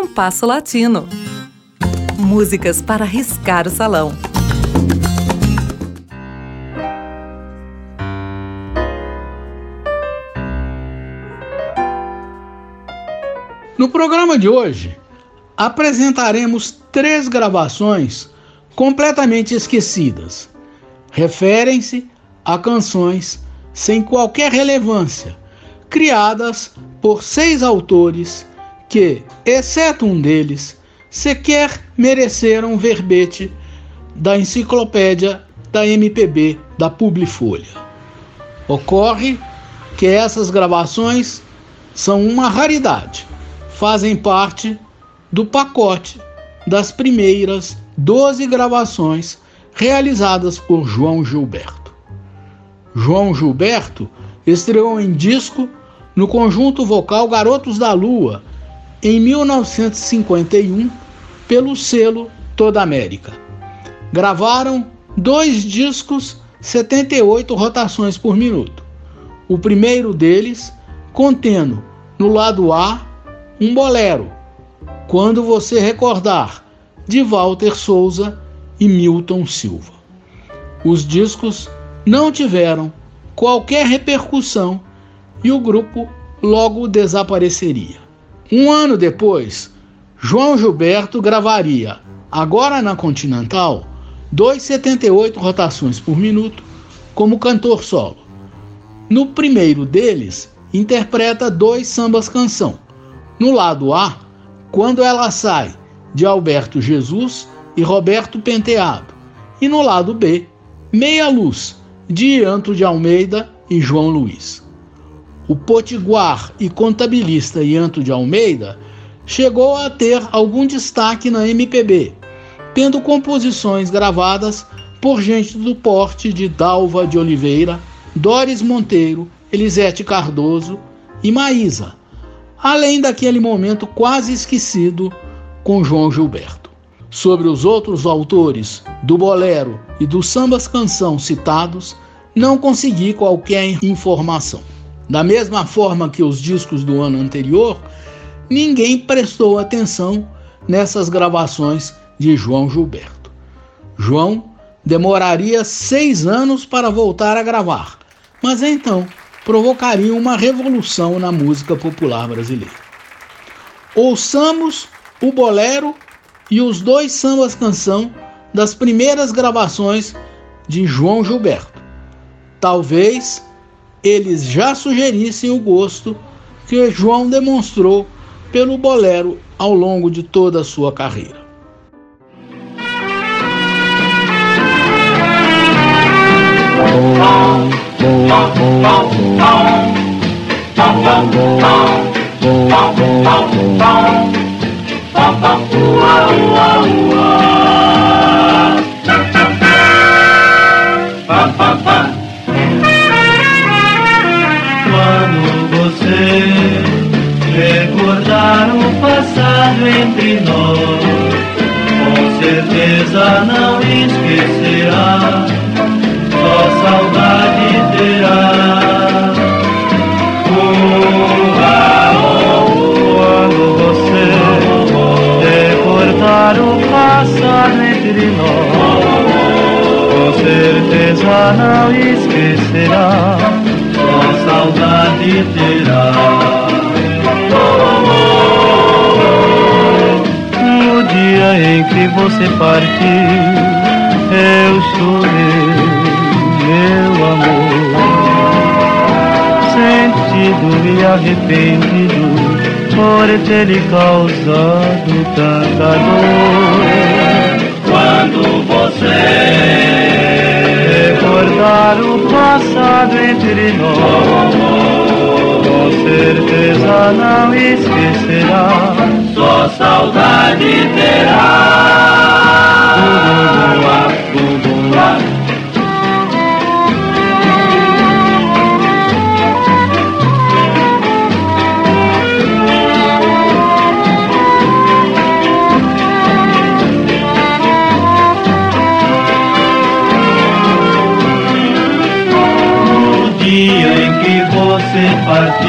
Compasso Latino. Músicas para riscar o salão. No programa de hoje, apresentaremos três gravações completamente esquecidas. Referem-se a canções sem qualquer relevância, criadas por seis autores que, exceto um deles, sequer mereceram verbete da enciclopédia da MPB da Publifolha. Ocorre que essas gravações são uma raridade, fazem parte do pacote das primeiras 12 gravações realizadas por João Gilberto. João Gilberto estreou em disco no conjunto vocal Garotos da Lua em 1951 pelo selo Toda América. Gravaram dois discos, 78 rotações por minuto. O primeiro deles contendo no lado A um bolero, Quando Você Recordar, de Walter Souza e Milton Silva. Os discos não tiveram qualquer repercussão e o grupo logo desapareceria. Um ano depois, João Gilberto gravaria, agora na Continental, 2,78 rotações por minuto como cantor solo. No primeiro deles, interpreta dois sambas canção. No lado A, Quando Ela Sai, de Alberto Jesus e Roberto Penteado. E no lado B, Meia Luz, de Anto de Almeida e João Luiz. O potiguar e contabilista Ianto de Almeida chegou a ter algum destaque na MPB, tendo composições gravadas por gente do porte de Dalva de Oliveira, Doris Monteiro, Elisete Cardoso e Maísa, além daquele momento quase esquecido com João Gilberto. Sobre os outros autores do bolero e do sambas canção citados, não consegui qualquer informação. Da mesma forma que os discos do ano anterior, ninguém prestou atenção nessas gravações de João Gilberto. João demoraria seis anos para voltar a gravar, mas então provocaria uma revolução na música popular brasileira. Ouçamos o bolero e os dois sambas canção das primeiras gravações de João Gilberto. Talvez eles já sugerissem o gosto que João demonstrou pelo bolero ao longo de toda a sua carreira. Esquecerá, só saudade terá. No dia em que você partiu, eu chorei, meu amor, sentido e arrependido por ter lhe causado tanta dor. Quando você recordar o passado entre nós, com certeza não esquecerá, só saudade terá. No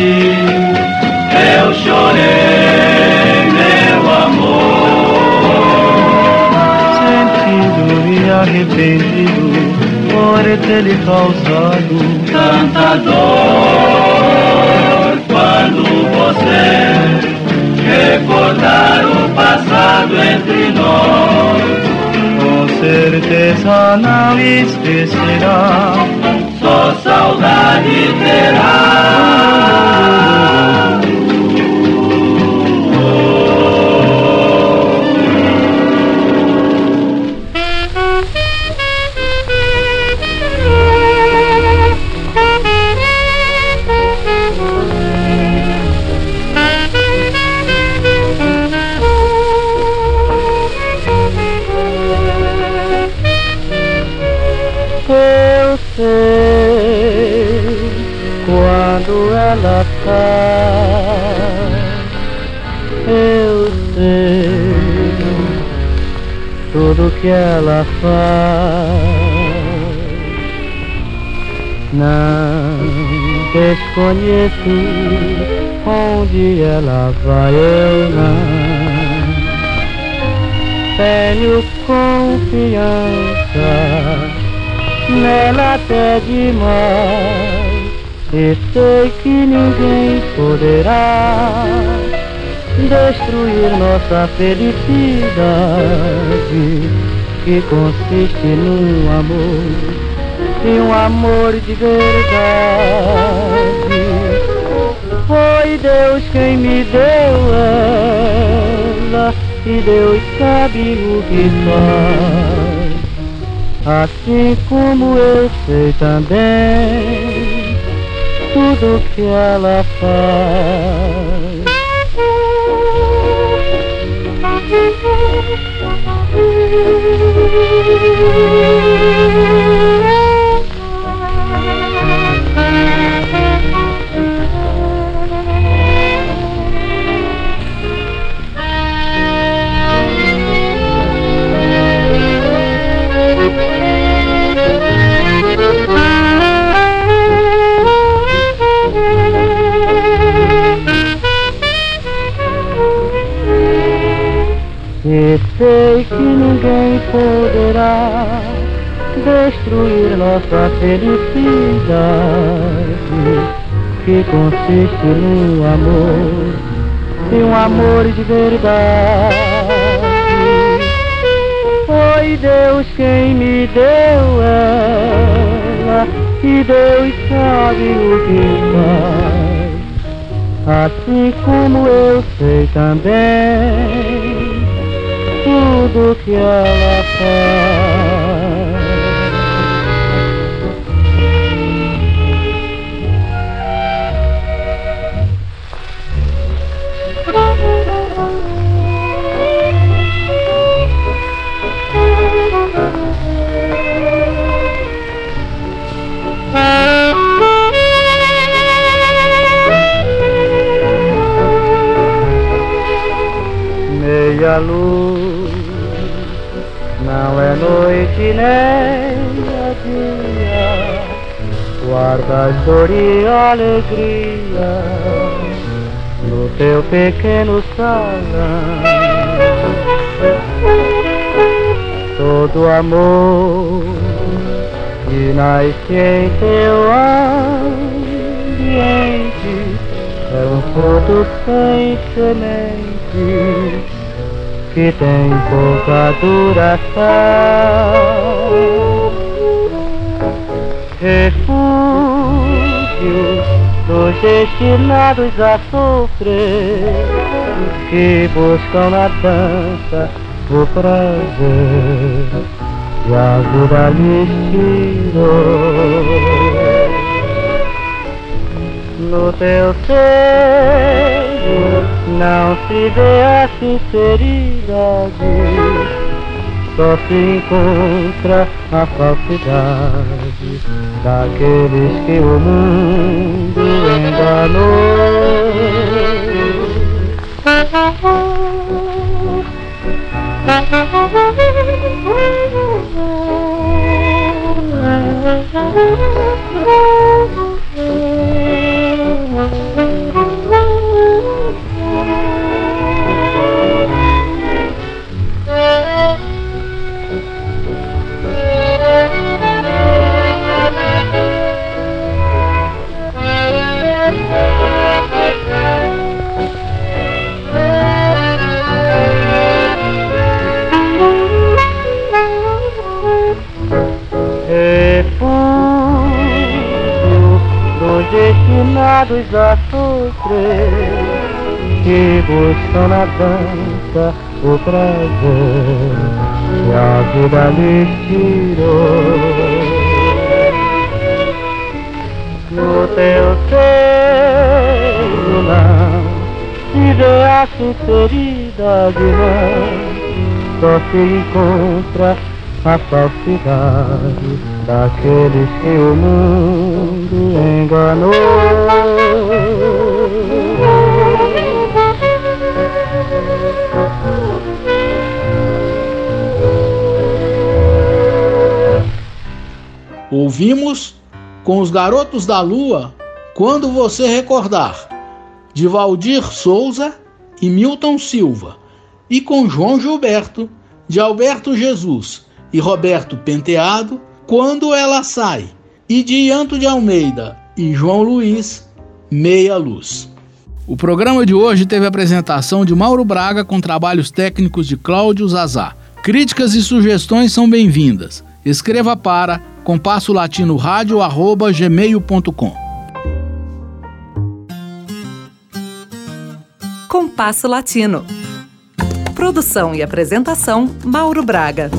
eu chorei, meu amor. Sentido e arrependido por ter lhe causado tanta dor. Quando você recordar o passado entre nós certeza não esquecerá, só saudade terá. Ela faz. Eu sei tudo que ela faz. Não desconheço onde ela vai, eu não tenho confiança nela até demais. E sei que ninguém poderá destruir nossa felicidade, que consiste num amor, e um amor de verdade. Foi Deus quem me deu ela, e Deus sabe o que faz, assim como eu sei também tudo que ela faz. Poderá destruir nossa felicidade, que consiste no amor, e um amor de verdade. Foi Deus quem me deu ela, e Deus sabe o que faz, assim como eu sei também tudo que ela faz. Meia luz não é noite nem é dia, guarda dor e alegria no teu pequeno salão. Todo amor que nasce em teu ambiente é um fruto sem semente que tem pouca duração. Refúgio dos destinados a sofrer, que buscam na dança o prazer e a vida lhes tirou. No teu seio não se vê a sinceridade, só se encontra a falsidade daqueles que o mundo enganou. Condenados a sofrer que buscam na dança o prazer que a vida lhes tirou. No teu seio não se vê a sinceridade não, só se encontra a falsidade daqueles que o mundo enganou. Ouvimos com os Garotos da Lua quando você recordar, de Valdir Souza e Milton Silva, e com João Gilberto, de Alberto Jesus e Roberto Penteado, quando ela sai, e de Ianto de Almeida e João Luiz, Meia Luz. O programa de hoje teve a apresentação de Mauro Braga com trabalhos técnicos de Cláudio Zazá. Críticas e sugestões são bem-vindas. Escreva para compasso latino rádio arroba gmail.com. Compasso Latino. Produção e apresentação Mauro Braga.